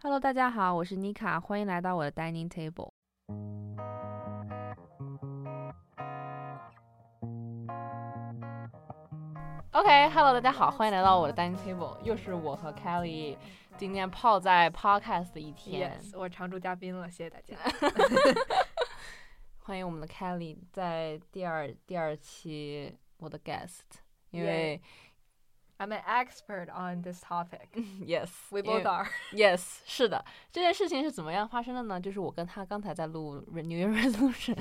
Hello，大家好，我是妮卡，欢迎来到我的 dining table。OK，Hello，大家好，欢迎来到我的 dining table，又是我和 Kelly 今天泡在 podcast 的一天。Yes，我常驻嘉宾了，谢谢大家。欢迎我们的 Kelly 在第二第二期我的 guest，因为 I'm an expert on this topic. yes We both are. Yes，是的，这件事情是怎么样发生的呢？就是我跟他刚才在录 New Year Resolution，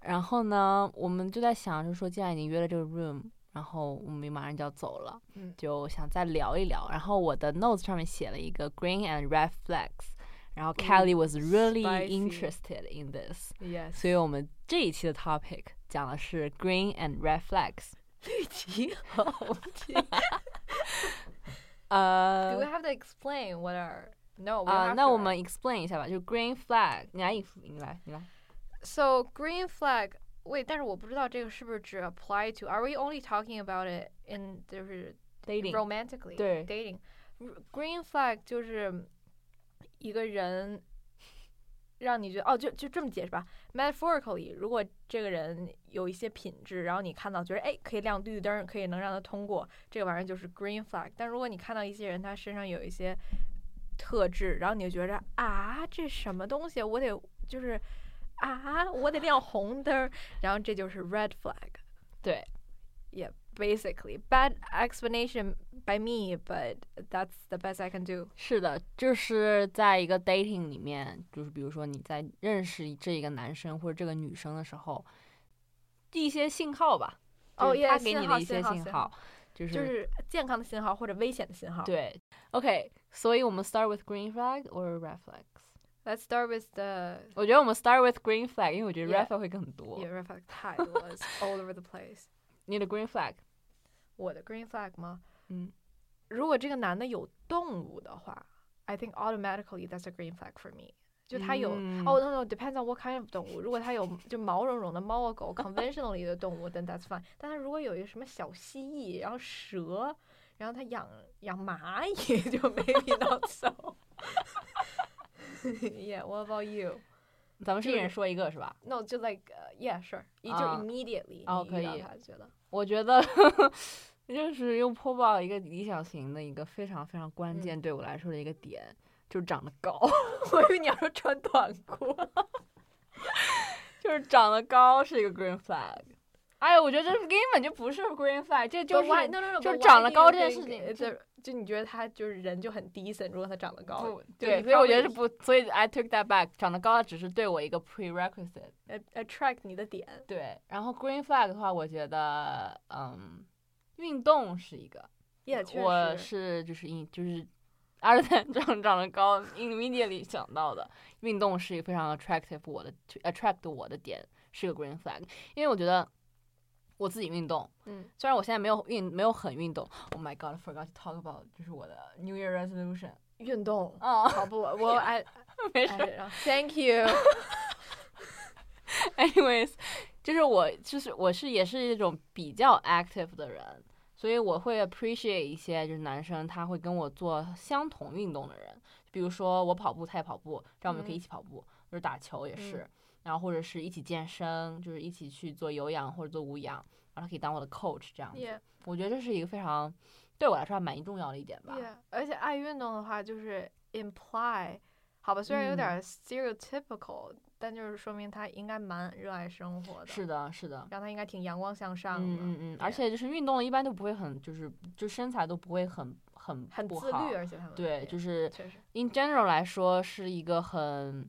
然后呢，我们就在想，就是说，既然已经约了这个 room，然后我们马上就要走了，嗯就想再聊一聊。然后我的 notes 上面写了一个 green and red flags，然后 Kelly was really interested in this，Yes. 所以我们这一期的 topic 讲的是 green and red flags。绿旗和红旗。Do 呃 we have to explain what are? No, we 啊、 don't have 那 to, 我们 right? explain 一下吧，就 green flag，你来，你来，你来。 So green flag. Wait，但是我不知道这个是不是只 apply to? Are we only talking about it in 就是 dating romantically 对 dating green flag 就是一个人 让你觉得哦，就就这么解释吧。Metaphorically，如果这个人有一些品质，然后你看到觉得哎可以亮绿灯，可以能让他通过，这个玩意儿就是 green flag。但如果你看到一些人他身上有一些特质，然后你就觉着啊这什么东西，我得就是啊我得亮红灯，然后这就是 red flag。对，Yeah, basically. Bad explanation by me, but that's the best I can do. 是的，就是在一个 dating 里面，就是比如说你在认识这一个男生或者这个女生的时候，一些信号吧，哦就是他 yes，给你信号的一些信号信信号，就是就是健康的信号或者危险的信号。对。OK，所以我们 start with green flag or red flags？ Let's start with the 我觉得我们 start with green flag，因为我觉得 red Yeah flag 会更多。 yeah, red flag 太多了，it's all over the place. 你的 green flag， 我的 green flag 吗？嗯，如果这个男的有动物的话，I think automatically that's a green flag for me. 就他有、嗯哦、no no depends on what kind of 动物。如果他有就毛茸茸的猫啊狗 conventionally 的动物，then that's fine。但他如果有一个什么小蜥蜴，然后蛇，然后他养养蚂蚁，就 maybe not so。yeah, what about you? 咱们是一人说一个是吧？No, 就 like、uh, yeah, sure，也就啊 immediately 哦可以他觉得我觉得 就是又破报一个理想型的一个非常非常关嗯键对我来说的一个点，就是长得高。我以为你要说穿短裤。就是长得高是一个 green flag。哎呀我觉得这根本就不是 greenflag 这就是就长得高这件事情就就你觉得他就是人就很 decent 如果他长得高对所以我觉得是不所以 i took that back 长得高只是对我一个 prerequisite，attract 你的点。对然后 greenflag 的话我觉得嗯运动是一个我是就是因就是二十三长长得高 in immediately 想到的运动是一个非常 attractive 我的 attract 我的点是个 greenflag 因为我觉得我自己运动，嗯，虽然我现在没有运没有很运动，Oh my god, forgot to talk about 就是我的 New Year resolution。运动，哦，跑步，我 I 没事。Thank you。Anyways，就是我就是我是也是一种比较 active 的人，所以我会 appreciate 一些就是男生他会跟我做相同运动的人，比如说我跑步，他也跑步，这样我们就可以一起跑步，或者打球也是，嗯然后或者是一起健身，就是一起去做有氧或者做无氧，然后他可以当我的 coach 这样子。Yeah 我觉得这是一个非常对我来说还蛮重要的一点吧。yeah，而且爱运动的话就是 imply，好吧，虽然有嗯点 stereotypical，但就是说明他应该蛮热爱生活的，是的，是的。让他应该挺阳光向上的。嗯嗯嗯，而且就是运动一般都不会很，就是就身材都不会很很很不好自律，而且他们对，就是，in general 来说是一个很，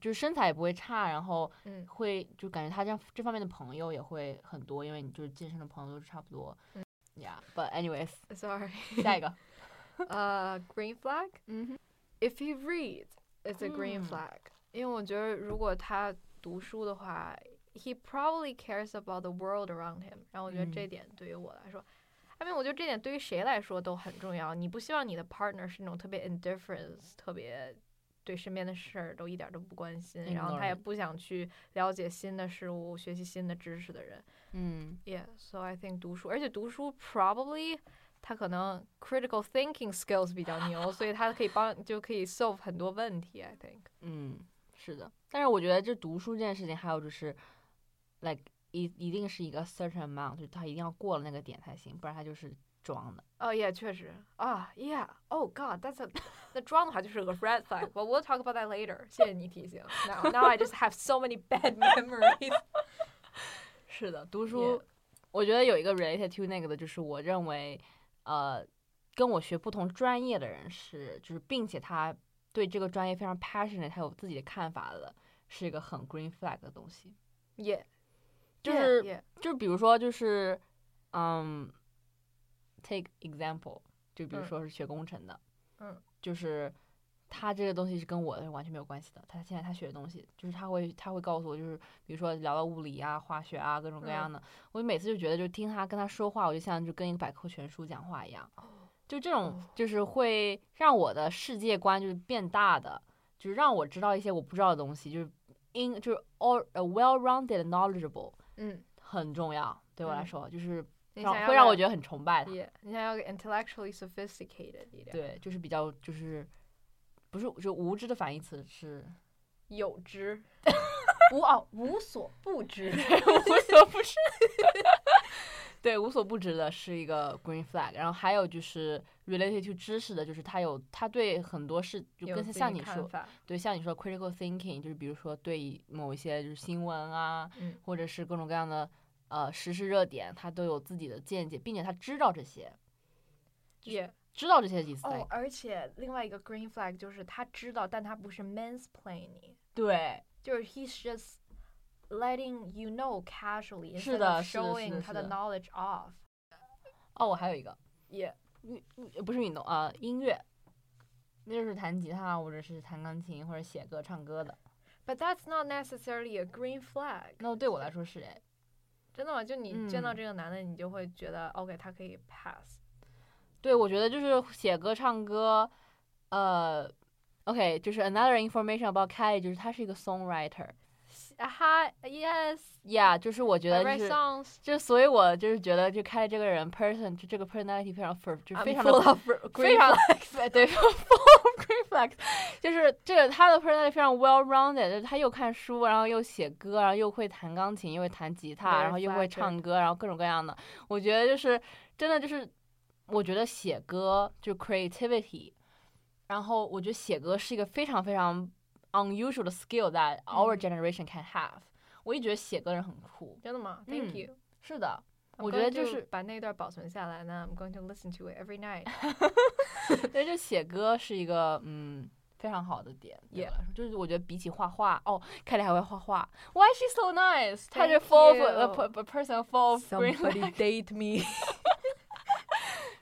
就是身材也不会差，然后嗯会就感觉他这样这方面的朋友也会很多，因为你就是健身的朋友都是差不多。嗯 Yeah，but anyways，，sorry，下一个，呃、green flag。，If he reads, it's a green 嗯 flag、因为我觉得如果他读书的话，he probably cares about the world around him。然后我觉得这嗯点对于我来说，I mean，我觉得这点对于谁来说都很重要。你不希望你的 partner 是那种特别 indifference，特别对身边的事儿都一点儿都不关心，然后他也不想去了解新的事物、学习新的知识的人。嗯 Yeah, so I think 读书，而且读书 probably 他可能 critical thinking skills 比较牛，所以他可以帮就可以 solve 很多问题。I think。嗯，是的。但是我觉得这读书这件事情，还有就是，like 一一定是一个 certain amount，就是他一定要过了那个点才行，不然他就是装的。哦，Yeah，确实啊，Yeah，Oh God，that's a 那装的话就是个 red flag。But we'll talk about that later。谢谢你提醒。Now now I just have so many bad memories。是的，读书，我觉得有一个 related to 那个的，就是我认为，呃，跟我学不同专业的人是，就是并且他对这个专业非常 passionate，他有自己的看法的，是一个很 green flag 的东西。Yeah，就是就是比如说就是嗯 ，take example，就比如说是学工程的，嗯，就是。他这个东西是跟我的完全没有关系的。他现在他学的东西，就是他会他会告诉我，就是比如说聊到物理啊、化学啊各种各样的，我每次就觉得，就听他跟他说话，我就像就跟一个百科全书讲话一样。就这种就是会让我的世界观就是变大的，就是让我知道一些我不知道的东西，就是 in 就是 all a well-rounded knowledgeable，嗯，很重要对我来说，就是让会让我觉得很崇拜他。你想要 intellectually sophisticated 一点，对，就是比较就是。不是，就无知的反义词是有知，无哦无所不知，无所不知。对，无所不知的是一个 green flag。然后还有就是 related to 知识的，就是他有他对很多事就跟像你说，对像你说 critical thinking，就是比如说对某一些就是新闻啊，或者是各种各样的呃时事热点，他都有自己的见解，并且他知道这些。也。知道这些意思哦，而且另外一个 green flag 就是他知道，但他不是 mansplaining。对，就是 he's just letting you know casually，是的，showing 他的 knowledge off。哦，我还有一个，也运不是运动啊，音乐，那就是弹吉他或者是弹钢琴或者写歌唱歌的。But that's not necessarily a green flag。那对我来说是哎，真的吗？就你见到这个男的，你就会觉得 OK，他可以 pass。对，我觉得就是写歌、唱歌，呃，OK，就是 another information about Kelly，就是他是一个 songwriter。哈，Yes，Yeah，就是我觉得就是，就所以，我就是觉得就 Kelly 这个人 person，就这个 personality 非常 f 就非常的非常对 full of green flags，就是这个他的 personality 非常 well rounded，就是他又看书，然后又写歌，然后又会弹钢琴，又会弹吉他，然后又会唱歌，然后各种各样的，我觉得就是真的就是。我觉得写歌就 creativity，然后我觉得写歌是一个非常非常 unusual 的 skill that our generation can have。我一直觉得写歌人很酷。真的吗？Thank you。是的，我觉得就是把那段保存下来呢。I'm going to listen to it every night。对，就写歌是一个嗯非常好的点。Yeah，就是我觉得比起画画，哦，凯莉还会画画。Why is she so nice？她是 full of a person full of Somebody date me。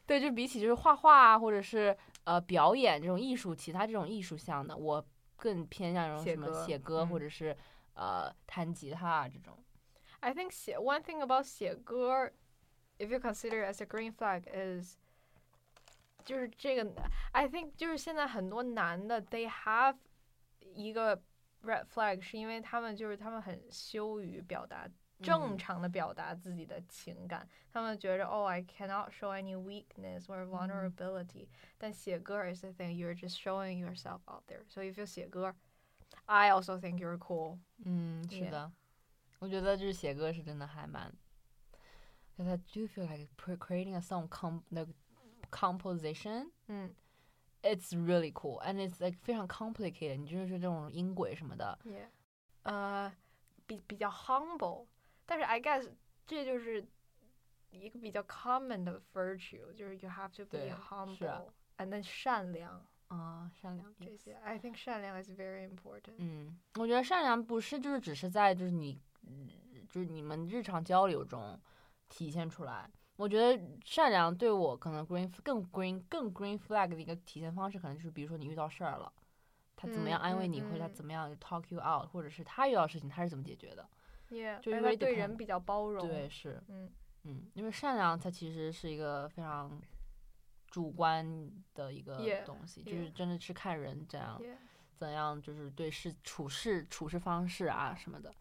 对，就比起就是画画啊，或者是呃表演这种艺术，其他这种艺术项的，我 更偏向这种什么写歌，或者是呃弹吉他这种。I think 写 one thing about 写歌，if you consider as a green flag is，就是这个，I think 就是现在很多男的 they have 一个 red flag，是因为他们就是他们很羞于表达。正常的表达自己的情感，他们觉着哦，I cannot show any weakness or vulnerability。但写歌 is the thing you're just showing yourself out there。So if you 写歌，I also think you're cool。嗯，是的，我觉得就是写歌是真的还蛮。Because I do feel like creating a song com the composition，嗯，it's really cool and it's like 非常 complicated。你就是这种音轨什么的，呃，比比较 humble。 但是 I guess 这就是一个比较 common 的 virtue，就是 you have to be humble and then 善良啊，善良这些。I think 善良 is very important。嗯，我觉得善良不是就是只是在就是你就是你们日常交流中体现出来。我觉得善良对我可能 green 更 green 更 green flag 的一个体现方式，可能就是比如说你遇到事儿了，他怎么样安慰你，或者他怎么样 talk you out，或者是他遇到事情他是怎么解决的。就因为对人比较包容，对是，嗯嗯，因为善良它其实是一个非常主观的一个东西，就是真的是看人怎样怎样，就是对事处事处事方式啊什么的，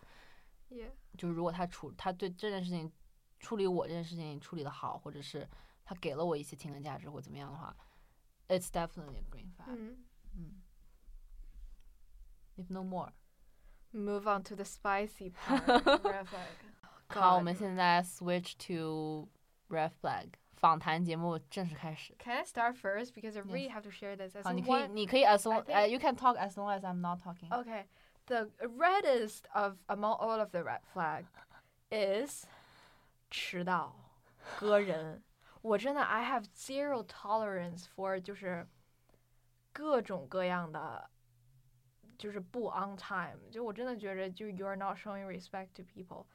就是如果他处他对这件事情处理我这件事情处理的好，或者是他给了我一些情感价值或怎么样的话，it's definitely a green flag。嗯嗯，if no more。，move on to the spicy part. Red flag. 好，我 God. 们现在 switch to red flag 访谈节目正式开始。 Can I start first because I really Yes. have to share this as 好，你 in 可以 one 你可以 as long I think- 呃 you can talk as long as I'm not talking。 Okay, the reddest of among all of the red flag is 迟到、割人。我真的 I have zero tolerance for 就是各种各样的， 就是不 on time。就我真的觉得，就 you're not showing respect to people。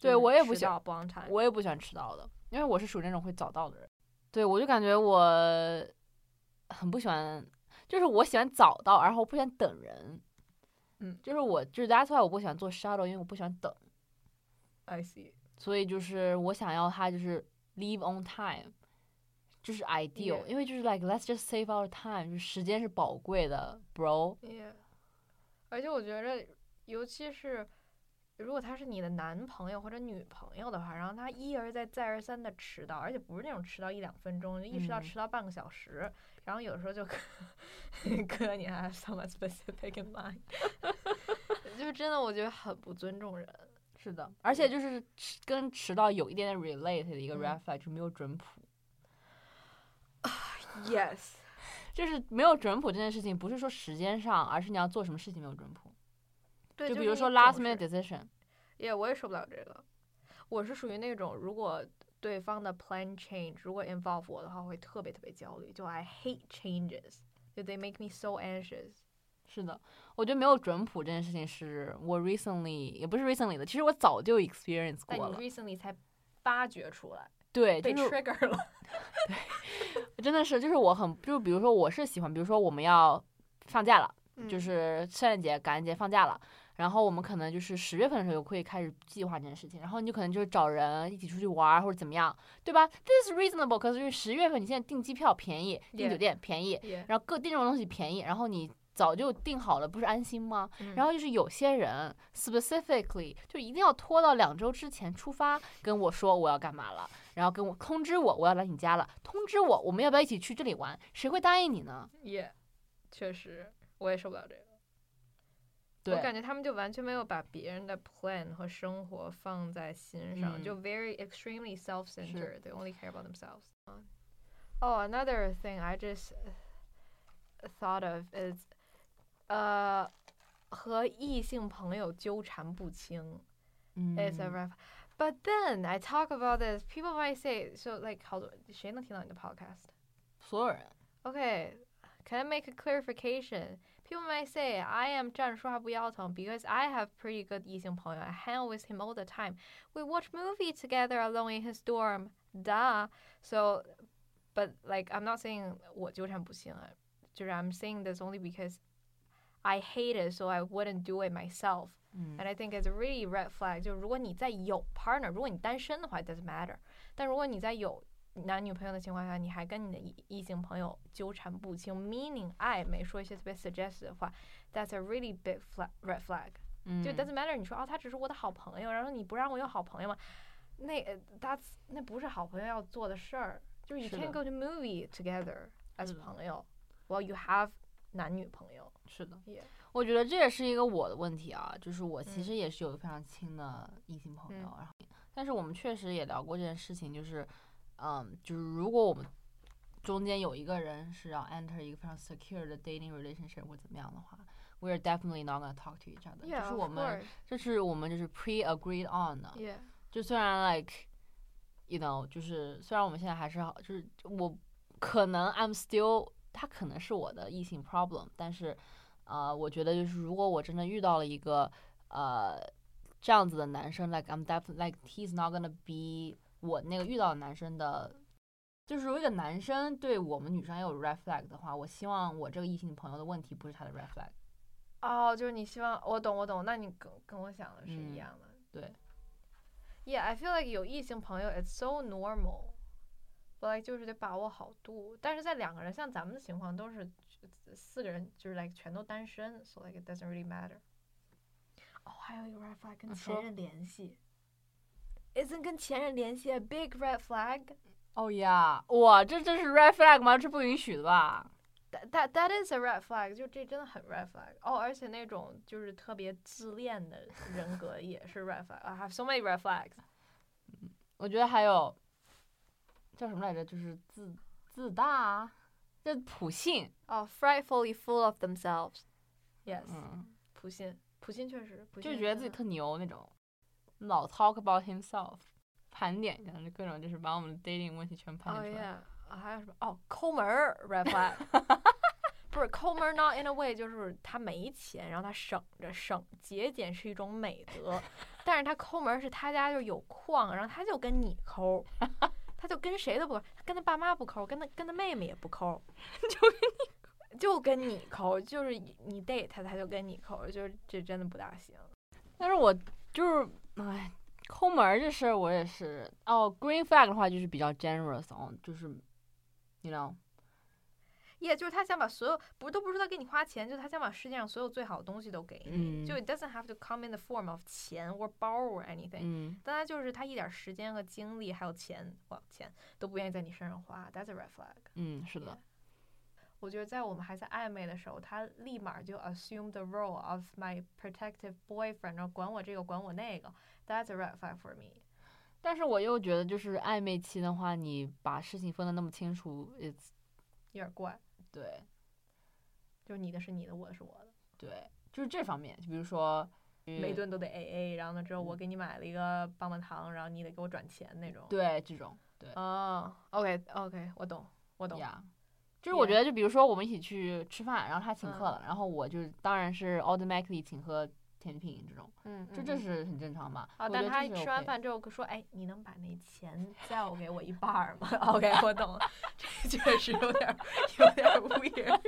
对我也不喜欢不 on time。我也不喜欢迟到的，因为我是属于那种会早到的人。对，我就感觉我很不喜欢，就是我喜欢早到，然后我不喜欢等人。嗯，就是我就是 that's why 我不喜欢做 shadow，因为我不喜欢等。I see。所以就是我想要他就是 leave on time，就是 ideal. 因为就是 like let's just save our time，就是时间是宝贵的，bro。Yeah，而且我觉得，尤其是如果他是你的男朋友或者女朋友的话，然后他一而再再而三的迟到，而且不是那种迟到一两分钟，就一迟到嗯迟到半个小时，然后有的时候就哥哥 你还 have someone specific in mind，就是真的我觉得很不尊重人。是的，而且就是迟跟迟到有一点点 relate 的一个嗯 red flag，、就没有准谱。Yes，就是没有准谱这件事情，不是说时间上，而是你要做什么事情没有准谱。对，就比如说 last minute decision，也我也受不了这个。我是属于那种，如果对方的 plan change 如果 involve 我的话，我会特别特别焦虑。就 I hate changes，就 they make me so anxious。是的，我觉得没有准谱这件事情是我 recently 也不是 recently 的，其实我早就 experience 过但你 recently 才发掘出来，对，被 trigger 了。真的是，就是我很，就比如说我是喜欢，比如说我们要放假了，嗯就是圣诞节、感恩节放假了，然后我们可能就是十月份的时候就会开始计划这件事情，然后你就可能就是找人一起出去玩或者怎么样，对吧？This is reasonable，可是就是十月份你现在订机票便宜，订.酒店便宜然后各订这种东西便宜，然后你早就定好了，不是安心吗？嗯然后就是有些人 specifically 就一定要拖到两周之前出发，跟我说我要干嘛了，然后跟我通知我我要来你家了，通知我我们要不要一起去这里玩？谁会答应你呢？Yeah，确实，我也受不了这个。我，感觉他们就完全没有把别人的 plan 和生活放在心上，嗯就 very extremely self-centered. They only care about themselves. Oh, another thing I just thought of is, 呃，和异性朋友纠缠不清。嗯 It's a rough. But then I talk about this. People might say, so like, 好多谁能听到你的 podcast? 所有人 Okay, can I make a clarification? People might say I am 站说话不腰疼 because I have pretty good 异性朋友. I hang out with him all the time. We watch movie together alone in his dorm. Duh. So, but like I'm not saying 我纠缠不清啊，就是 I'm saying this only because I hate it, so I wouldn't do it myself. 嗯 And I think it's a really red flag. 就如果你在有 partner，如果你单身的话，it doesn't matter。但如果你在有男女朋友的情况下，你还跟你的异异性朋友纠缠不清，meaning 暧昧，说一些特别 suggestive 的话，that's a really big flag red flag。嗯就 doesn't matter，你说哦，他只是我的好朋友，然后你不让我有好朋友吗？那呃 that's 那不是好朋友要做的事儿。就是 you 是 can't 的 go to movie together as 是的朋友，while you have 男女朋友，是的，我觉得这也是一个我的问题啊。就是我其实也是有非常亲的异性朋友，然后但是我们确实也聊过这件事情，就是嗯，就是如果我们中间有一个人是要 enter 一个非常 secure 的 dating relationship，或怎么样的话，we are definitely not gonna talk to each other。就是我们，这是我们就是 pre agreed on 的，就虽然 like you know，就是虽然我们现在还是好，就是我可能 i'm still。他可能是我的异性 problem，但是呃，我觉得就是如果我真的遇到了一个呃这样子的男生，like I'm definitely like he's not gonna be 我那个遇到的男生的。就是如果一个男生对我们女生也有 red flag 的话，我希望我这个异性朋友的问题不是他的 red flag。哦，就是你希望我懂我懂，那你跟跟我想的是一嗯样的。对，Yeah, I feel like 有异性朋友 it's so normal, like 就是得把握好度。但是在两个人，像咱们的情况都是四个人，就是 like 全都单身，so like it doesn't really matter. 哦，还有一个 red flag 跟前任联系，isn't 跟前任联系 a big red flag？哦呀，哇，这这是 red flag 吗？这不允许的吧？That that that is a red flag，就这真的很 red flag。哦，而且那种就是特别自恋的人格也是 red flag。I have so many red flags。我觉得还有叫什么来着？就是自自大，这普信。哦、f r i g h t f u l l y full of themselves。Yes，、嗯，普信，普信确实，普就信就觉得自己特牛那种，老 talk about himself，盘点一下，就各种就是把我们的 dating 问题全盘哦点出来。yeah，还有什么？哦，抠门儿 red flag。不是抠门儿，not in a way，就是他没钱，然后他省着省节俭是一种美德，但是他抠门儿是他家就有矿，然后他就跟你抠，他就跟谁都不抠，他跟他爸妈不抠，跟他跟他妹妹也不抠，就跟你就跟你抠，就是你 date 他，他就跟你抠，就是这真的不大行。但是我就是，哎，抠门这事儿我也是。哦，green flag 的话就是比较 generous 哦，就是，you know，也、就是他想把所有不都不是他给你花钱，就是他想把世界上所有最好的东西都给你，嗯。就 it doesn't have to come in the form of 钱 or borrow or anything，、嗯，但他就是他一点时间和精力还有钱，哇，钱都不愿意在你身上花，that's a red flag。嗯，是的，我觉得在我们还在暧昧的时候，他立马就 assume the role of my protective boyfriend，然后管我这个管我那个，that's a red flag for me。但是我又觉得就是暧昧期的话，你把事情分得那么清楚，it's 有点怪，对就是你的是你的，我的是我的，对，就是这方面，就比如说，嗯每顿都得 A A，然后呢之后我给你买了一个棒棒糖，然后你得给我转钱那种。对这种，对哦，OK OK，我懂，我懂。呀。就是我觉得，就比如说我们一起去吃饭，然后他请客嗯了，然后我就当然是 automatically 请喝甜品这种，嗯，这这是很正常嘛。啊，但他吃完饭之后说：“哎，你能把那钱再给我一半儿吗？”OK，我懂了，这确实有点有点 weird。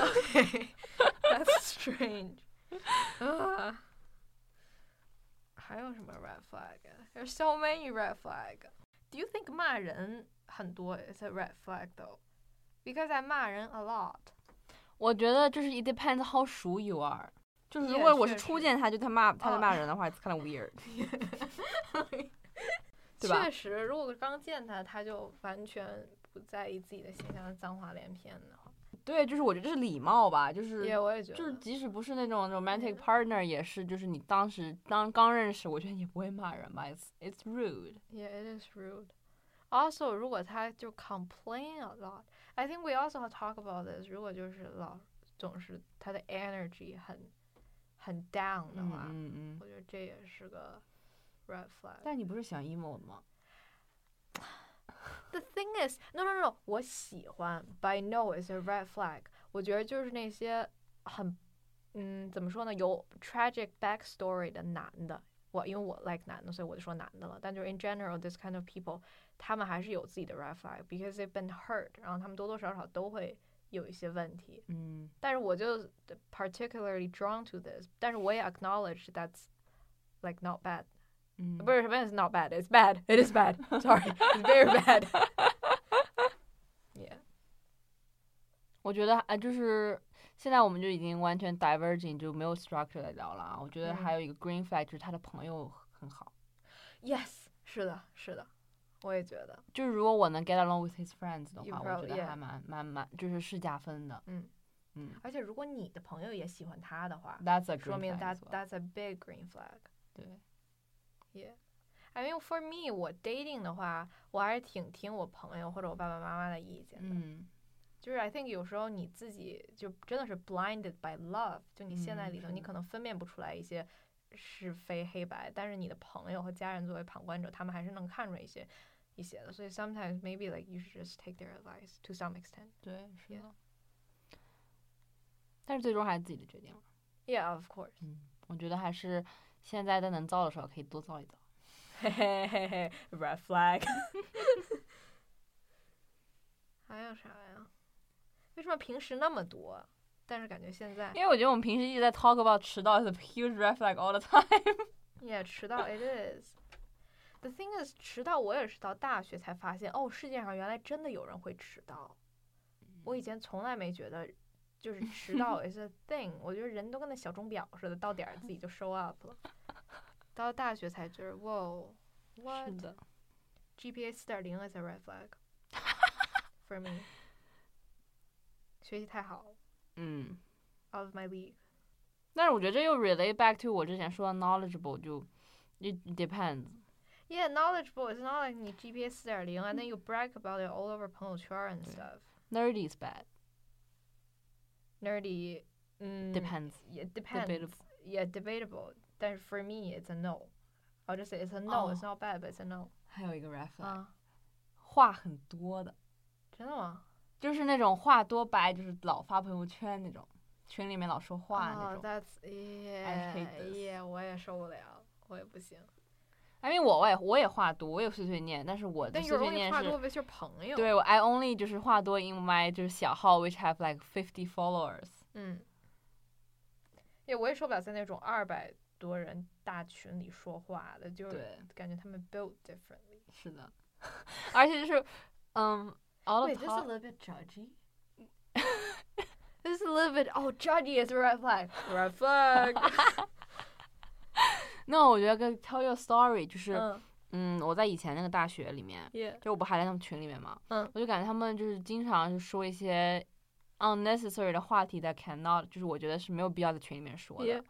OK，that's strange。啊，还有什么 red flag？There's so many red flag. Do you think 骂人很多 is a red flag though? Because I 骂人 a lot. 我觉得就是 it depends how 熟 you are。就是如果我是初见他，就他骂他在哦骂人的话，it's kind of weird，对吧确实，如果刚见他，他就完全不在意自己的形象，脏话连篇的话，对，就是我觉得这是礼貌吧，就是也我也觉得，就是即使不是那种 romantic 嗯 partner，也是就是你当时当刚认识，我觉得你不会骂人吧，it's it's rude。Yeah, it is rude. Also，如果他就 complain a lot, I think we also have talk about this. 如果就是老总是他的 energy 很很 down 的嗯话，嗯嗯。我觉得这也是个 red flag. 但你不是喜欢 emo 的吗？ The thing is, no, no, no，我喜欢，but I know is a red flag。我觉得就是那些很，嗯，怎么说呢，有 tragic backstory 的男的， 我因为我 like 男的，所以我就说男的了。但就是 in general, this kind of people，他们还是有自己的 red flag，because they've been hurt，然后他们多多少少都会有一些问题。嗯但是我就 particularly drawn to this，但是我也 acknowledge that's like not bad。嗯，不是，不是 not bad. It's bad. It is bad. Sorry, it's very bad. yeah. 我觉得啊，就是 现在我们就已经完全 diverging，就没有 structure 来聊了啊。我觉得还嗯有一个 green flag，就是他的朋友很好。Yes，是的，是的，我也觉得。就是如果我能 get along with his friends 的 You 话，我觉得 yeah 还蛮蛮蛮，就是是加分的。嗯嗯而且如果你的朋友也喜欢他的话，，that's a 说明 flag that as well that's a big green flag. 对，Yeah. I mean, for me，我 dating 的话，我还是挺听我朋友或者我爸爸妈妈的意见的。嗯就是 I think 有时候你自己就真的是 blinded by love，就你现在里头，你可能分辨不出来一些是非黑白，但是你的朋友和家人作为旁观者，他们还是能看出来一些一些的。所以 sometimes maybe like you should just take their advice to some extent. 对，是 Yeah 的。但是最终还是自己的决定了。Yeah, of course. 嗯，我觉得还是现在在能造的时候可以多造一造。嘿嘿嘿嘿，red flag。还有啥呀？为什么平时那么多，但是感觉现在因为我觉得我们平时一直在 talk about 迟到 is a huge red flag all the time。Yeah，迟到 it is。The thing is，迟到我也是到大学才发现，哦，世界上原来真的有人会迟到。我以前从来没觉得，就是迟到 is a thing。我觉得人都跟那小钟表似的，到点儿自己就 show up 了。到大学才觉得，哇是，what？的，GPA 四点零 is a red flag for me。学习太好了嗯， ，out of my league。但是我觉得这又 relate back to 我之前说的 knowledgeable，就 it depends。 Yeah, knowledgeable is not like 你 GPA 四点零，and then you brag about it all over 朋友圈 and 对 stuff。 Nerdy is bad. Nerdy，嗯 Depends. Yeah, depends. Debatable. Yeah, debatable. 但是 for me, it's a no. I'll just say it's a no. It's not bad, but it's a no. 还有一个 red flag，、啊，话很多的，真的吗？ 就是那种话多白，就是老发朋友圈那种，群里面老说话那哦种。，That's yeah, yeah，我也受不了，我也不行。因为我我也我也话多，我也碎碎念，但是我的但碎碎念是朋友。对我 I only 就是话多 in my 就是小号，which have like fifty followers。嗯，也我也受不了在那种二百多人大群里说话的，就是，感觉他们 built differently。是的，而且就是嗯 ，all Wait, the this is a talk little bit judgy. this is a little bit oh judgy is a red flag. Red flag. 那我觉得跟 tell your story 就是嗯嗯，我在以前那个大学里面， ，Yeah. 就我不还在他们群里面嘛，嗯我就感觉他们就是经常就说一些 unnecessary 的话题that cannot，就是我觉得是没有必要在群里面说的。 Yeah.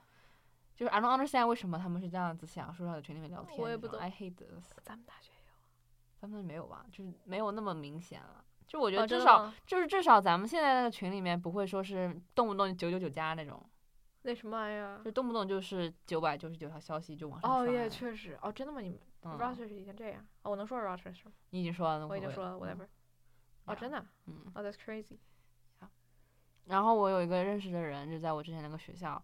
就是 I don't understand 为什么他们是这样子想说要在群里面聊天那种。我也不懂 I hate this。咱们大学也有。 咱们没有吧？就是没有那么明显了。就我觉哦得至少、就是至少咱们现在那个群里面不会说是动不动九九九加那种，那什么玩意儿就？动不动就是九百九十九条消息就往上哦耶，刷了确实。哦，真的吗？你们嗯，Rochester 已经这样？哦，我能说 Rochester 吗？你已经说了，我已经说了，whatever。哦，真的啊？嗯。哦，That's crazy。然后我有一个认识的人，就在我之前那个学校，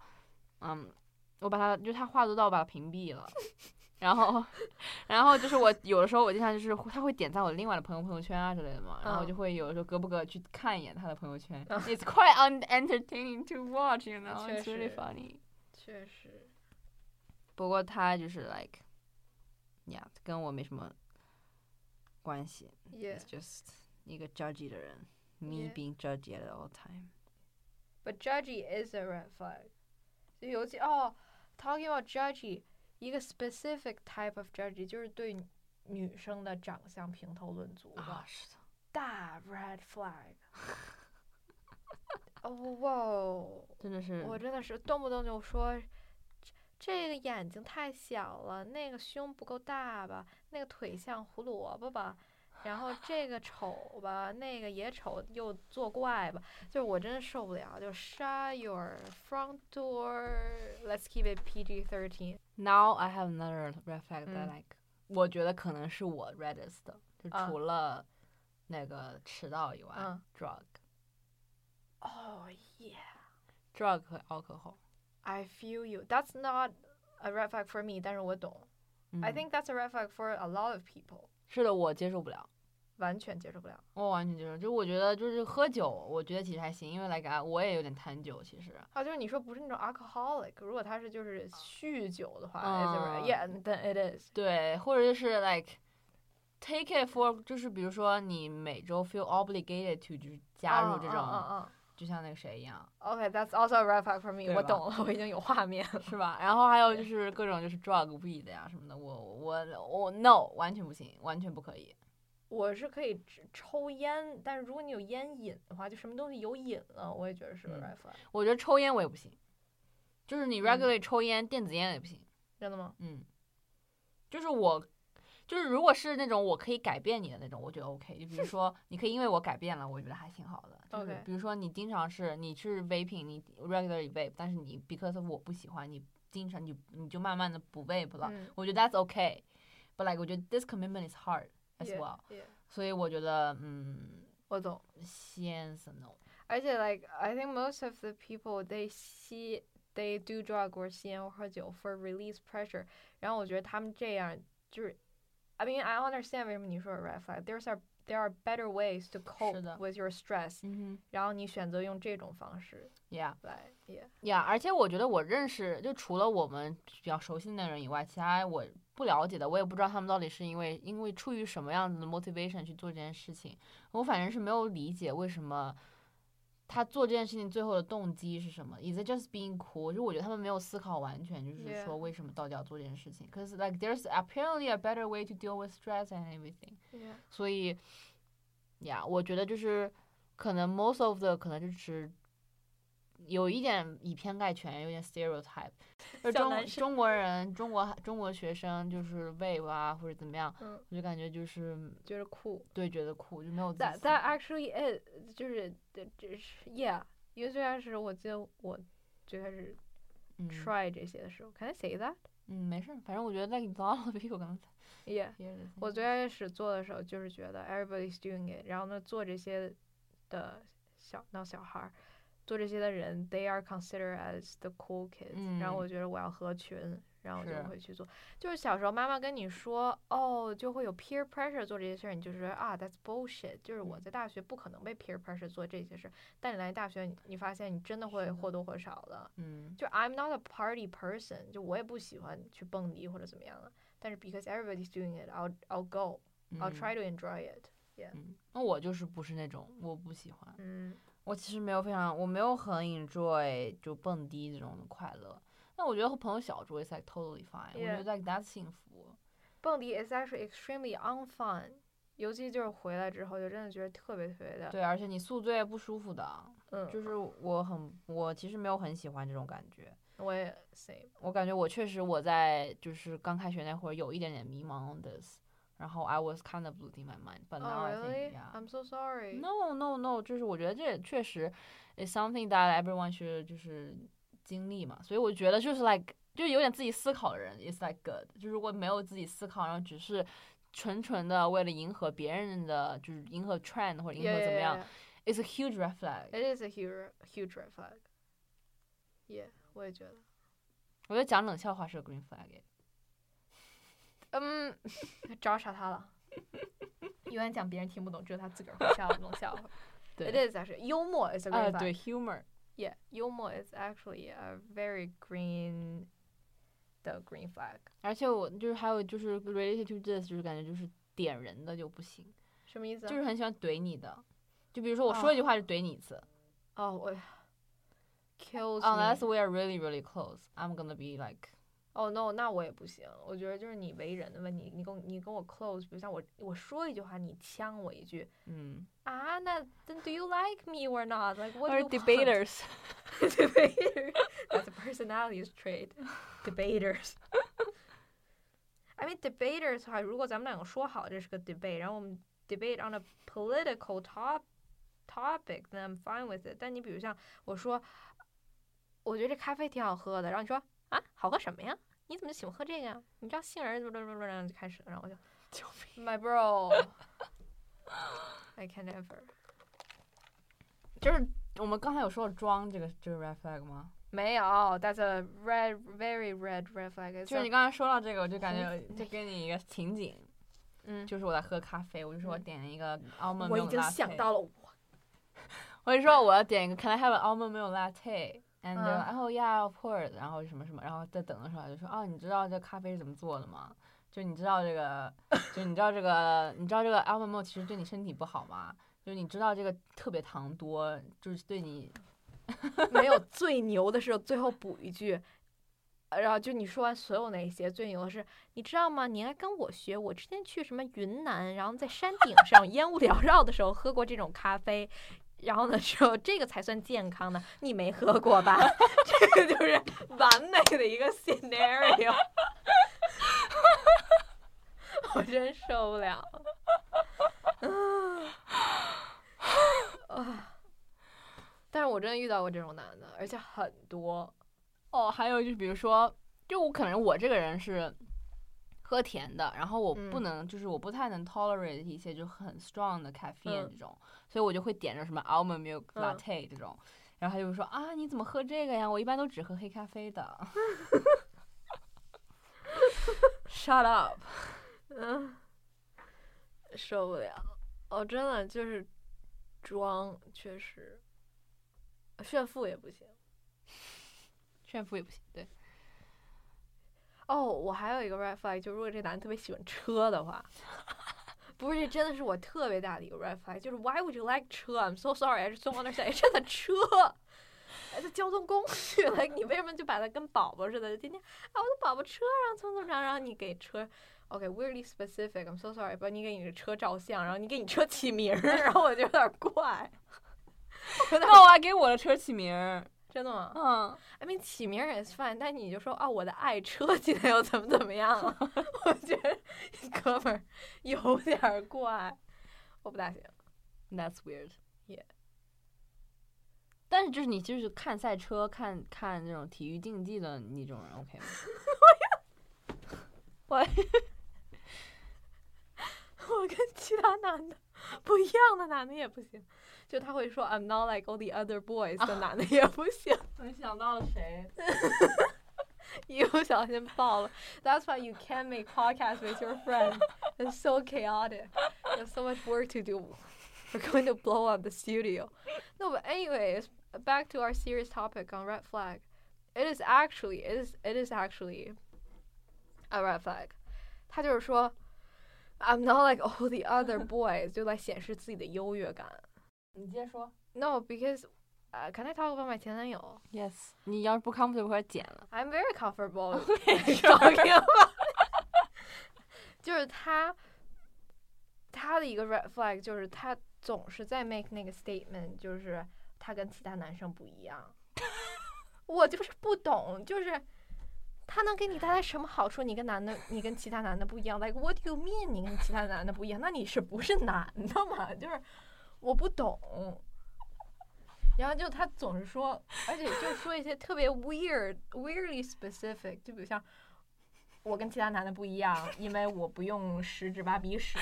嗯，我把他就他话多到我把他屏蔽了，然后，然后就是我有的时候我经常就是他会点赞我另外的朋友朋友圈啊之类的嘛，然后就会有的时候隔不隔去看一眼他的朋友圈、嗯 i t s quite unentertaining to watch, you know, it's really funny. 确实。不过他就是 like, yeah，跟我没什么关系 Yeah. It's just 一个 judgy 的人，me being judgy at all time. But judgy is a red flag. 就尤其哦，talking about judgy，一个 specific type of judge，就是对女生的长相评头论足的、啊，是的，大 red flag。哦哇哦，真的是，我真的是动不动就说。这这个眼睛太小了，那个胸不够大吧，那个腿像胡萝卜吧，然后这个丑吧，那个也丑又作怪吧，就是我真的受不了，就 shut your front door，let's keep it PG thirteen。Now I have another red flag that 嗯 like，、我觉得可能是我 reddest 的，就啊除了那个迟到以外、嗯 d r u g 哦、yeah。 drug 和 alcohol。 I feel you. That's not a red flag for me，但是我懂。I 嗯 think that's a red flag for a lot of people，是的，我接受不了， 完全接受不了。我完全接受。就我觉得就是喝酒，我觉得其实还行，因为 like 啊，我也有点贪酒，其实。啊，就是你说不是那种 alcoholic，如果他是就是酗酒的话、嗯 i t s a red yeah，then it is。对，或者就是 like take it for，就是比如说你每周 feel obligated to 就是加入这种，嗯嗯嗯就像那个谁一样，OK，that's also a red flag for me。我懂了，我已经有画面了。是吧？然后还有就是各种就是 drug weed 呀什么的，我我我 no 完全不行，完全不可以。我是可以只抽烟，但是如果你有烟瘾的话，就什么东西有瘾了，我也觉得是个嗯 red flag。我觉得抽烟我也不行，就是你嗯 regular 抽烟，电子烟也不行。真的吗？嗯，就是我，就是如果是那种我可以改变你的那种，我觉得 OK。就比如说，你可以因为我改变了，我觉得还挺好的。就是 OK 比如说你经常是你是 vaping，你 regularly vape，但是你 because 我不喜欢你，经常你你就慢慢的不 vape 了，嗯我觉得 that's OK。But like 我觉得 this commitment is hard as Yeah, well， yeah，所以我觉得嗯，我懂。先是 no。而且 like I think most of the people they see they do drug or 吸烟或喝酒 for release pressure，然后我觉得他们这样就是，I mean I understand 为什么你说 red flag。There's are there are better ways to 是 cope 的 with your stress，嗯然后你选择用这种方式哼，Yeah。来，yeah，呀而且我觉得我认识，就除了我们比较熟悉的人以外，其他我 不了解的，我也不知道他们到底是因为因为出于什么样子的 motivation 去做这件事情。我反正是没有理解为什么他做这件事情最后的动机是什么？Is it just being cool？就我觉得他们没有思考完全，就是说为什么到底要做这件事情。Cause like there's apparently a better way to deal with stress and everything。所以，呀，我觉得就是可能 most of the 可能就是有一点以偏概全，有点 stereotype，就中中国人、中国中国学生就是 wave 啊或者怎么样，嗯，我就感觉就是觉得酷。对觉得酷，就没有自 that, that actually is 就是就是 yeah，因为最开始我记得我最开始嗯 try 这些的时候，Can I say that？嗯没事儿，反正我觉得 like a lot of people 可能 Yeah，我最开始做的时候就是觉得 everybody's doing it，然后呢做这些的小那小孩儿，做这些的人，they are considered as the cool kids，、然后嗯我觉得我要合群，然后我就会去做。就是小时候妈妈跟你说，哦，就会有 peer pressure 做这些事儿，你就觉得啊，that's bullshit。就是我嗯在大学不可能被 peer pressure 做这些事儿，但你来大学，你你发现你真的会或多或少的。嗯就 I'm not a party person，就我也不喜欢去蹦迪或者怎么样的。但是 because everybody's doing it，I'll I'll go。I'll 嗯 try to enjoy it。嗯，那我就是不是那种，我不喜欢。嗯我其实没有非常，我没有很 enjoy 就蹦迪这种的快乐。那我觉得和朋友小酌 is like totally fine，、我觉得 like that's 幸福。蹦迪 is actually extremely unfun，尤其就是回来之后，就真的觉得特别特别的，对，而且你宿醉不舒服的，嗯，就是我很，我其实没有很喜欢这种感觉。我也 same，我感觉我确实我在就是刚开学那会儿有一点点迷茫 this，然后 I was kind of losing my mind，but now Oh I really? think yeah。 I'm so sorry. No no no，就是我觉得这也确实 is something that everyone should 就是经历嘛，所以我觉得就是 like 就是有点自己思考的人 is like good，就如果没有自己思考，然后只是纯纯的为了迎合别人的，就是迎合 trend 或者迎 Yeah, 合怎么 yeah, 样 yeah. ，is a huge red flag。 It is a huge huge red flag. Yeah，我也觉得。我觉得讲冷笑话是个 green flag 诶。 嗯，找傻他了。永远讲别人听不懂，只有他自个儿会笑的那种笑话。It 对，is actually 幽默 is a 啊 green flag. 对 humor，Yeah，幽默 is actually a very green 的 green flag。而且我就是还有就是 related to this，就是感觉就是点人的就不行，什么意思啊？就是很喜欢怼你的，就比如说我说一句话就怼你一次。哦，我 kills Unless。we are really really close, I'm gonna be like 哦、no，那我也不行。我觉得就是你为人的问题，你跟我你跟我 close，比如像我我说一句话，你呛我一句嗯啊，那 then do you like me or not? Like what do or you want? debaters. debaters. That's a personality trait. Debaters. I mean, debaters 的话，如果咱们两个说好这是个 debate，然后我们 debate on a political top topic, then I'm fine with it。但你比如像我说，我觉得这咖啡挺好喝的，然后你说啊，好喝什么呀？你怎么喜欢喝这个呀？你知道杏仁怎么怎么怎么，然后就开始了，然后我就 救命！My bro, I can never. 就是我们刚才有说到装这个这个 red flag 吗？没有，That's a red, very red red flag. 就是你刚才说到这个，我就感觉就给你一个情景，嗯，就是我在喝咖啡，我就说我点了一个 almond 我已经 latte 想到了，我我就说我要点一个 Can I have an almond milk latte？And 嗯 they're like, oh yeah, of course，然后什么什么，然后在等的时候就说哦，你知道这咖啡是怎么做的吗？就你知道这个，就你知道这个，你知道这个 almond milk 其实对你身体不好吗？就你知道这个特别糖多，就是对你没有最牛的是最后补一句，呃然后就你说完所有那些，最牛的是，你知道吗？你应该跟我学，我之前去什么云南，然后在山顶上烟雾缭绕的时候喝过这种咖啡。然后呢，说这个才算健康的，你没喝过吧？这个就是完美的一个 scenario，我真受不了了。啊！但是我真的遇到过这种男的，而且很多。哦，还有就是比如说，就我可能我这个人是喝甜的，然后我不嗯能，就是我不太能 tolerate 一些就很 strong 的 caffeine 嗯这种，所以我就会点着什么 almond milk 嗯 latte 这种，然后他就会说啊，你怎么喝这个呀？我一般都只喝黑咖啡的。Shut up！嗯，受不了。哦，真的就是装，确实炫富也不行。炫富也不行，对，哦，我还有一个 red flag，就如果这男的特别喜欢车的话，不是，这真的是我特别大的一个 red flag，就是 Why would you like 车？I'm so sorry, I just don't to say，。真的车，哎，这交通工具 你为什么就把它跟宝宝似的？天天啊，我的宝宝车，然后怎么怎么着，然后你给车，OK，weirdly specific，I'm so sorry，不你给你的车照相，然后你给你车起名儿，然后我就有点怪。那我还给我的车起名儿。真的吗嗯，？I mean 起名也是 fine，但你就说啊，我的爱车 今天又怎么怎么样了？我觉得哥们儿有点儿怪，我不大行。That's weird. Yeah. 但是就是你就是看赛车、看看那种体育竞技的那种人，OK 吗？我我跟其他男的不一样的男的也不行，就他会说 I'm not like all the other boys 的男的也不行，我想到了谁？一不小心爆了。That's why you can't make podcasts with your friend. It's so chaotic. There's so much work to do. We're going to blow up the studio. No, but anyways, back to our serious topic on red flag. It is actually, it is, it is actually a red flag. 他就是说，I'm not like all the other boys，就来显示自己的优越感。 你接着说。No, because, uh, can I talk about my 前男友 Yes，你要是不 comfortable 快剪了。I'm very comfortable talking about 就是他，他的一个 red flag 就是他总是在 make 那个 statement，就是他跟其他男生不一样。我就是不懂，就是他能给你带来什么好处？你跟男的，你跟其他男的不一样，like what do you mean？你跟其他男的不一样？那你是不是男的嘛？就是我不懂。然后就他总是说，而且就说一些特别 weird、weirdly specific，就比如像我跟其他男的不一样，因为我不用十指八鼻屎，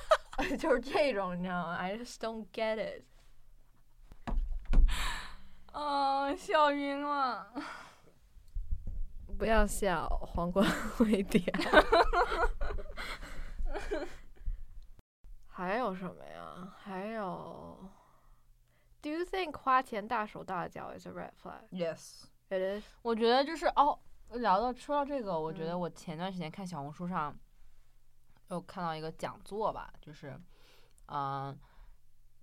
就是这种，你知道吗？I just don't get it。嗯，笑晕了。不要笑，皇冠会点。还有什么呀？还有，Do you think 花钱大手大脚 is a red flag? Yes。It is. 我觉得就是哦，聊到说到这个，我觉得嗯我前段时间看小红书上有看到一个讲座吧，就是，嗯、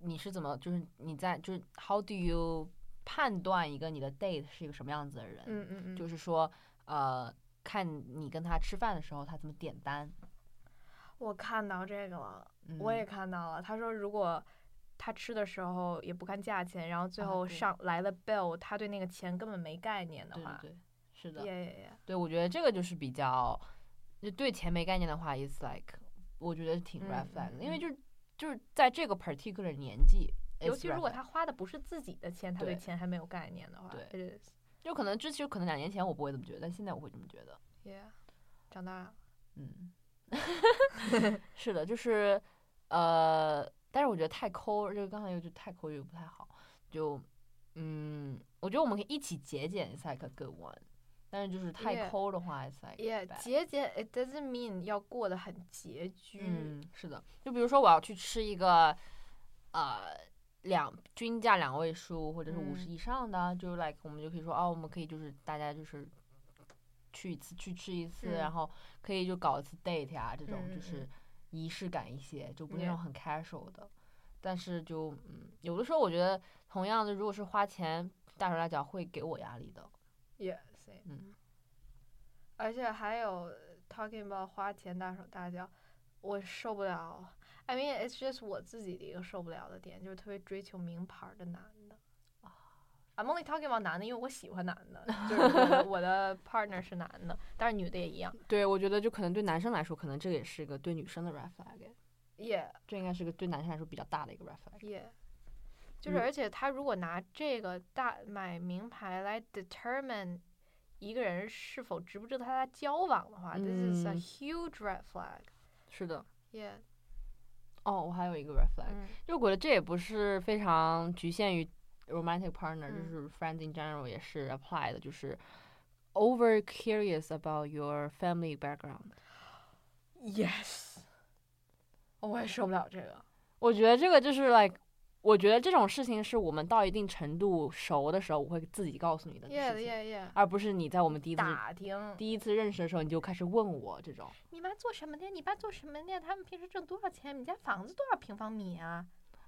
你是怎么就是你在就是 How do you 判断一个你的 date 是一个什么样子的人？嗯嗯嗯。就是说，呃，看你跟他吃饭的时候他怎么点单。我看到这个了，嗯、我也看到了。他说，如果他吃的时候也不看价钱，然后最后上来了 bill，他对那个钱根本没概念的话，对对对，是的。耶耶耶，对，我觉得这个就是比较，就对钱没概念的话，is like，我觉得挺嗯 red 嗯 flag 的，因为嗯就是就是在这个 particular 年纪，尤其如果他花的不是自己的钱，他对对钱还没有概念的话对可能之前可能两年前我不会这么觉得，但现在我会这么觉得。Yeah，长大了。嗯，是的，就是呃，但是我觉得太抠，这个刚才又就太抠又不太好，就嗯，我觉得我们可以一起节俭，is like a good one，但是就是太抠的话，it's like Yeah，节俭，it doesn't mean 要过得很拮据。嗯，是的，就比如说我要去吃一个，呃，两均价两位数或者是五十嗯以上的，就 like 我们就可以说哦，我们可以就是大家就是去一次去吃一次，然嗯后可以就搞一次 date 啊、这种就是仪式感一些，就不是那种很 casual 的。但是就嗯，有的时候我觉得同样的，如果是花钱大手大脚，会给我压力的。Yeah，same。嗯，而且还有 talking about 花钱大手大脚，我受不了。I mean it's just 我自己的一个受不了的点，就是特别追求名牌的男的。I'm only talking about 男的，因为我喜欢男的，就是 我的 partner 是男的，但是女的也一样。对，我觉得就可能对男生来说，可能这个也是一个对女生的 red flag，Yeah 这应该是个对男生来说比较大的一个 red flag。yeah，就是嗯而且他如果拿这个大买名牌来 determine 一个人是否值不值得他来交往的话、t h i s is a 嗯 huge red flag。是的。Yeah，哦，我还有一个 red flag，、嗯就我觉得这也不是非常局限于 romantic partner，、嗯就是 friends in general 也是 apply 的，就是 over curious about your family background。Yes，我也受不了这个。我觉得这个就是 like 我觉得这种事情是我们到一定程度熟的时候，我会自己告诉你的事情，yeah yeah，而不是你在我们第一次打听。第一次认识的时候你就开始问我这种。你妈做什么的？你爸做什么的？他们平时挣多少钱？你家房子多少平方米啊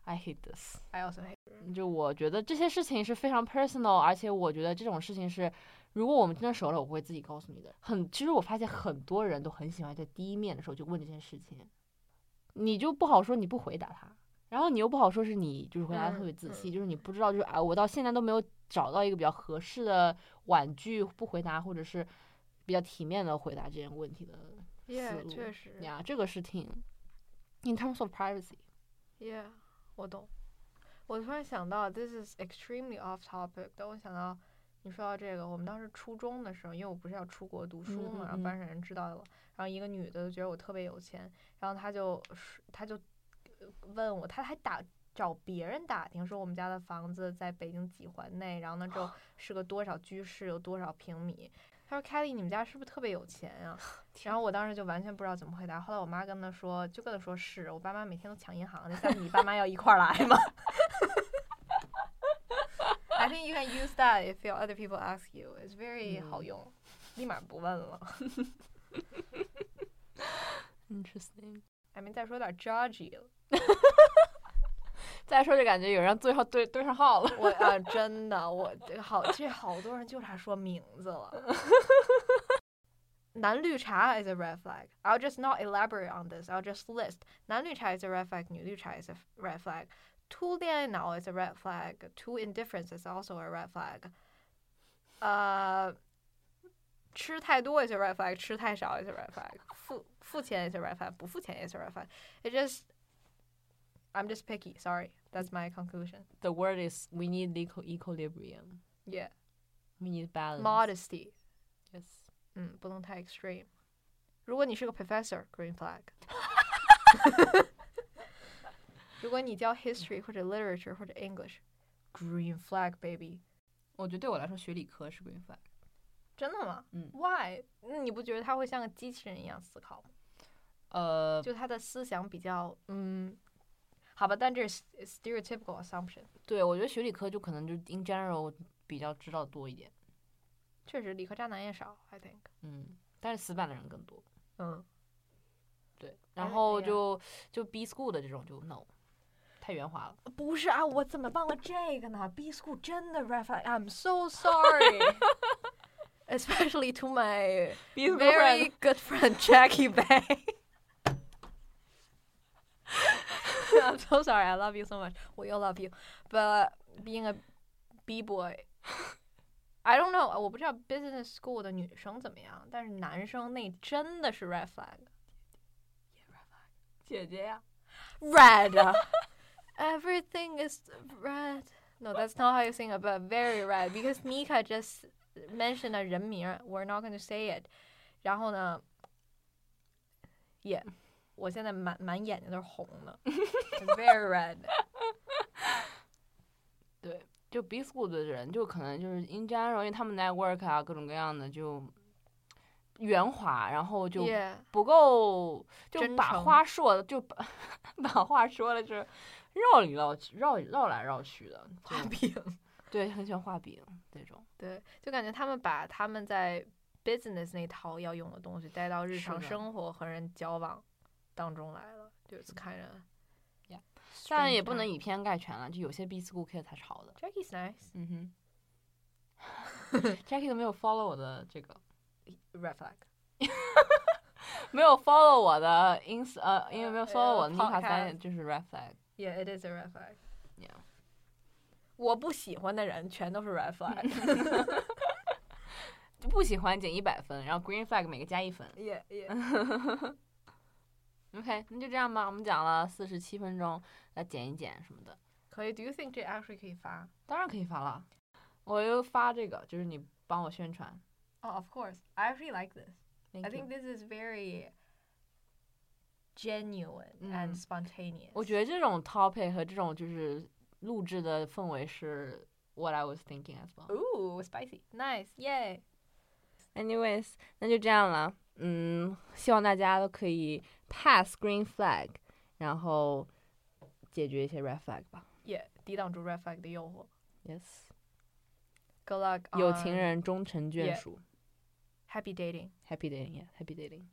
I hate this。？I also hate。就我觉得这些事情是非常 personal，而且我觉得这种事情是，如果我们真的熟了，我会自己告诉你的。很，其实我发现很多人都很喜欢在第一面的时候就问这件事情，你就不好说你不回答他，然后你又不好说是你就是回答的特别仔细，就是你不知道就是啊，我到现在都没有找到一个比较合适的婉拒不回答，或者是比较体面的回答这件问题的思 Yeah，路确实。呀，这个是挺 in terms of privacy。Yeah，我懂。我突然想到，this is extremely off topic，但我想到你说到这个，我们当时初中的时候，因为我不是要出国读书嘛，嗯嗯然后班上人知道了，然后一个女的就觉得我特别有钱，然后她就她就呃问我，她还打找别人打听说我们家的房子在北京几环内，然后呢就是个多少居室，有多少平米。她说：“Kelly，你们家是不是特别有钱呀、然后我当时就完全不知道怎么回答。后来我妈跟他说，就跟他说是我爸妈每天都抢银行，那下次你爸妈要一块儿来吗？I think you can use that if your other people ask you. It's very 嗯好用，立马不问了。Interesting。I mean，再说点 judgy 了，再说就感觉有人最后对对上号了。我啊、真的，我这个好，这好多人就差说名字了。男绿茶 is a red flag. I'll just not elaborate on this. I'll just list. 男绿茶 is a red flag. 女绿茶 is a red flag. Too 恋爱脑 is a red flag. Too indifference is also a red flag. 呃，吃太多 is a red flag. 吃太少 is a red flag. 付付钱 is a red flag. 不付钱 is a red flag. It just I'm just picky. Sorry. That's my conclusion. The word is we need equal equilibrium. Yeah. We need balance. Modesty. Yes. 嗯，不能太 extreme。如果你是个 professor，green flag。如果你教 history 或者 literature 或者 English，green flag baby。我觉得对我来说，学理科是 green flag。真的吗？嗯，Why？那你不觉得他会像个机器人一样思考吗？呃，就他的思想比较，嗯， 好吧，但这是 stereotypical assumption。对我觉得学理科就可能就 in general 比较知道多一点，确实，理科渣男也少，I think。嗯，但是死板的人更多。嗯，对，哎然后哎呀就就 B school 的这种就 no，太圆滑了。不是啊，我怎么忘了这个呢？B school 真的 red flag。I'm so sorry。Especially to my B very good friend Jackie Bay. I'm so sorry. I love you so much. We all love you. But being a B boy, I don't know. 我不知道 business school 的女生怎么样，但是男生那真的是 red flag. 姐姐呀， Red. Everything is red. No, that's not how you sing it, but very red because Nika just mentioned a 人名儿 We're not going to say it. 然后呢，Yeah， 我现在满满眼睛都是红的，very red。对，就 B school 的人就可能就是 in general，因为他们 network 啊各种各样的就圆滑，然后就不够，就 把话说的就把把话说的就是绕里绕去，绕绕来绕去的，就画饼。对，很喜欢画饼这种。对，就感觉他们把他们在 business 那套要用的东西带到日常生活和人交往当中来了，就是看人。Yeah 当然也不能以偏概全了，就有些 B school kid 才潮的。Jackie's nice. 嗯哼，Jackie 都没有 follow 我的这个，Red flag. 没有 follow 我的 ins 呃，因为没有呃 follow 我的 Nika podcast 三就是 red flag。Yeah, it is a red flag. Yeah 我不喜欢的人全都是 red flag. 就不喜欢减一百分，然后 green flag 每个加一分。yeah, yeah. OK，那就这样吧，我们讲了四十七分钟，来剪一剪什么的，可以。Do you think 这 actually 可以发？当然可以发了。我又发这个，就是你帮我宣传。 Oh, of course. I actually like this. Thank I think you this is very genuine and 嗯 spontaneous. 我觉得这种 topic 和这种就是录制的氛围是 what I was thinking as well。 Ooh, spicy. Nice. Yay. Anyways，那就这样了。嗯，希望大家都可以 Pass green flag，然后解决一些 red flag 吧。也抵挡住 red flag 的诱惑。Yes，Good luck，有情人终成眷 yeah 属。，Happy dating。Happy dating，yeah，Happy dating。